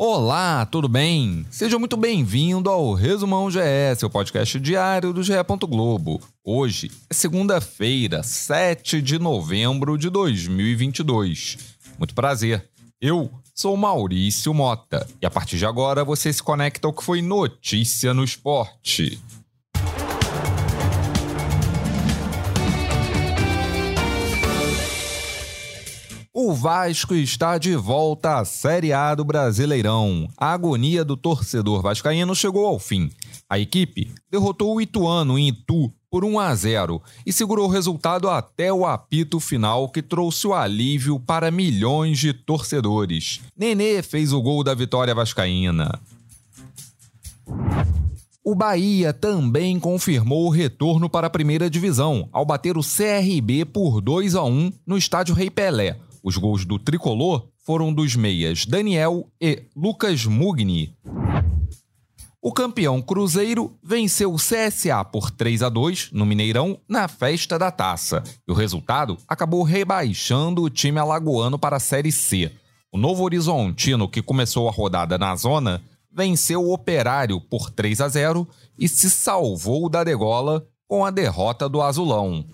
Olá, tudo bem? Seja muito bem-vindo ao Resumão GE, seu podcast diário do GE. Globo. Hoje é segunda-feira, 7 de novembro de 2022. Muito prazer. Eu sou Maurício Mota e a partir de agora você se conecta ao que foi notícia no esporte. Vasco está de volta à Série A do Brasileirão. A agonia do torcedor vascaíno chegou ao fim. A equipe derrotou o Ituano em Itu por 1 a 0 e segurou o resultado até o apito final que trouxe o alívio para milhões de torcedores. Nenê fez o gol da vitória vascaína. O Bahia também confirmou o retorno para a primeira divisão ao bater o CRB por 2 a 1 no estádio Rei Pelé. Os gols do tricolor foram dos meias Daniel e Lucas Mugni. O campeão Cruzeiro venceu o CSA por 3 a 2 no Mineirão na festa da taça. E o resultado acabou rebaixando o time alagoano para a Série C. O Novo Horizontino, que começou a rodada na zona, venceu o Operário por 3 a 0 e se salvou da degola com a derrota do Azulão.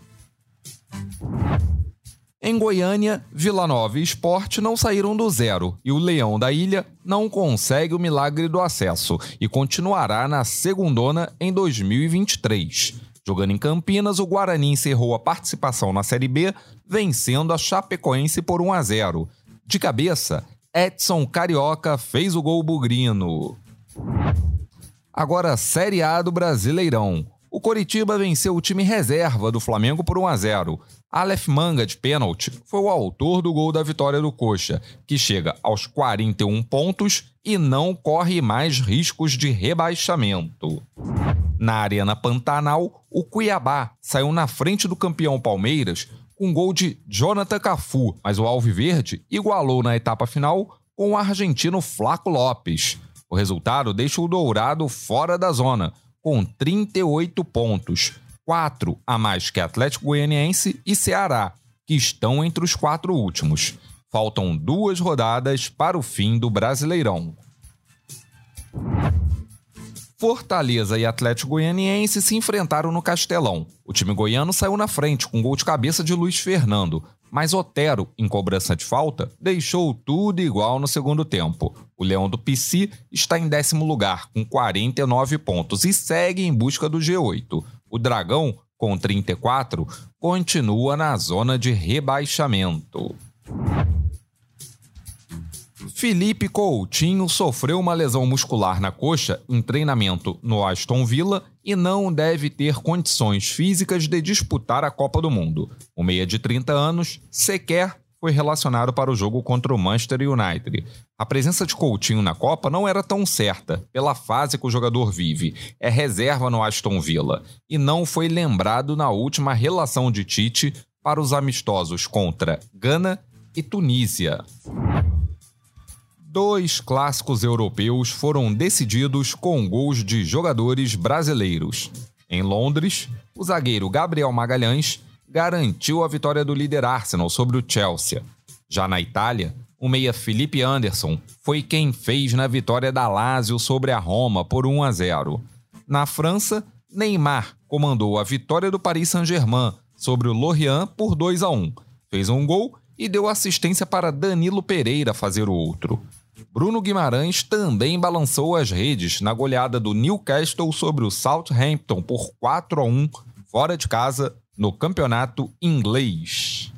Em Goiânia, Vila Nova e Esporte não saíram do zero e o Leão da Ilha não consegue o milagre do acesso e continuará na segundona em 2023. Jogando em Campinas, o Guarani encerrou a participação na Série B, vencendo a Chapecoense por 1 a 0. De cabeça, Edson Carioca fez o gol bugrino. Agora, Série A do Brasileirão. Coritiba venceu o time reserva do Flamengo por 1 a 0. Aleph Manga, de pênalti, foi o autor do gol da vitória do Coxa, que chega aos 41 pontos e não corre mais riscos de rebaixamento. Na Arena Pantanal, o Cuiabá saiu na frente do campeão Palmeiras com gol de Jonathan Cafu, mas o Alviverde igualou na etapa final com o argentino Flaco Lopes. O resultado deixa o Dourado fora da zona, com 38 pontos, quatro a mais que Atlético Goianiense e Ceará, que estão entre os quatro últimos. Faltam duas rodadas para o fim do Brasileirão. Fortaleza e Atlético Goianiense se enfrentaram no Castelão. O time goiano saiu na frente com gol de cabeça de Luiz Fernando, mas Otero, em cobrança de falta, deixou tudo igual no segundo tempo. O Leão do PC está em décimo lugar, com 49 pontos, e segue em busca do G8. O Dragão, com 34, continua na zona de rebaixamento. Felipe Coutinho sofreu uma lesão muscular na coxa em treinamento no Aston Villa e não deve ter condições físicas de disputar a Copa do Mundo. O meia de 30 anos sequer foi relacionado para o jogo contra o Manchester United. A presença de Coutinho na Copa não era tão certa, pela fase que o jogador vive. É reserva no Aston Villa e não foi lembrado na última relação de Tite para os amistosos contra Gana e Tunísia dois clássicos europeus foram decididos com gols de jogadores brasileiros. Em Londres, o zagueiro Gabriel Magalhães garantiu a vitória do líder Arsenal sobre o Chelsea. Já na Itália, o meia Felipe Anderson foi quem fez na vitória da Lazio sobre a Roma por 1 a 0. Na França, Neymar comandou a vitória do Paris Saint-Germain sobre o Lorient por 2 a 1. Fez um gol e deu assistência para Danilo Pereira fazer o outro. Bruno Guimarães também balançou as redes na goleada do Newcastle sobre o Southampton por 4 a 1 fora de casa no campeonato inglês.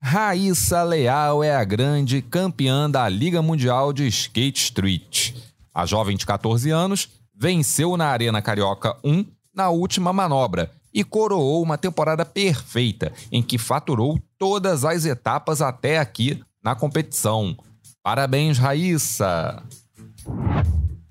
Raíssa Leal é a grande campeã da Liga Mundial de Skate Street. A jovem de 14 anos venceu na Arena Carioca 1 na última manobra e coroou uma temporada perfeita em que faturou todas as etapas até aqui na competição. Parabéns, Raíssa!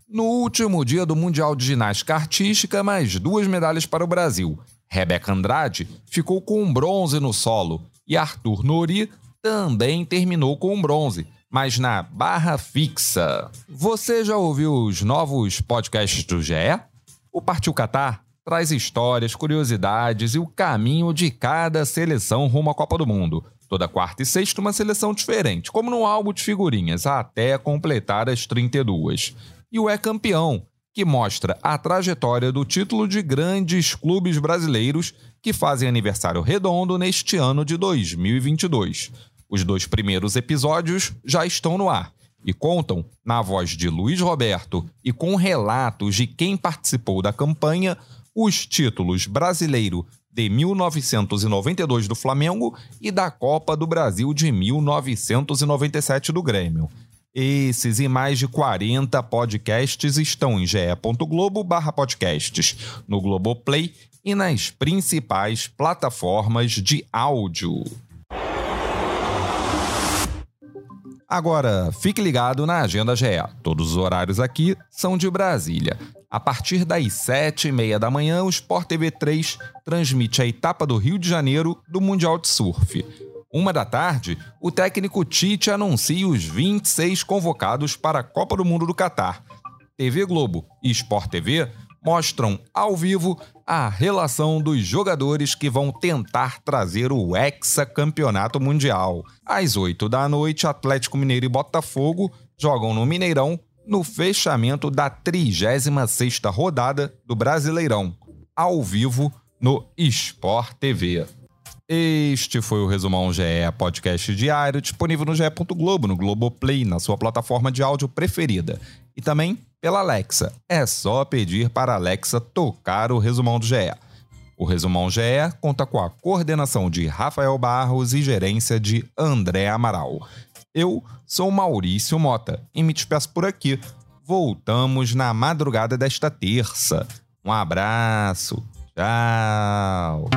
No último dia do Mundial de Ginástica Artística, mais duas medalhas para o Brasil. Rebeca Andrade ficou com um bronze no solo e Arthur Nori também terminou com um bronze, mas na barra fixa. Você já ouviu os novos podcasts do GE? O Partiu Catar traz histórias, curiosidades e o caminho de cada seleção rumo à Copa do Mundo Toda quarta e sexta, uma seleção diferente, como no álbum de figurinhas, até completar as 32. E o É Campeão, que mostra a trajetória do título de grandes clubes brasileiros que fazem aniversário redondo neste ano de 2022. Os dois primeiros episódios já estão no ar e contam, na voz de Luiz Roberto e com relatos de quem participou da campanha, os títulos brasileiro de 1992 do Flamengo e da Copa do Brasil de 1997 do Grêmio. Esses e mais de 40 podcasts estão em ge.globo/podcasts, no Globoplay e nas principais plataformas de áudio. Agora, fique ligado na Agenda GE. Todos os horários aqui são de Brasília. A partir das sete e meia da manhã, o Sport TV 3 transmite a etapa do Rio de Janeiro do Mundial de Surf. Uma da tarde, o técnico Tite anuncia os 26 convocados para a Copa do Mundo do Catar. TV Globo e Sport TV mostram ao vivo a relação dos jogadores que vão tentar trazer o hexacampeonato mundial. Às 8 da noite, Atlético Mineiro e Botafogo jogam no Mineirão no fechamento da 36ª rodada do Brasileirão, ao vivo no Sport TV. Este foi o Resumão GE podcast diário, disponível no GE. Globo, no Globoplay, na sua plataforma de áudio preferida. E também pela Alexa. É só pedir para a Alexa tocar o Resumão do GE. O Resumão GE conta com a coordenação de Rafael Barros e gerência de André Amaral. Eu sou Maurício Mota e me despeço por aqui. Voltamos na madrugada desta terça. Um abraço. Tchau.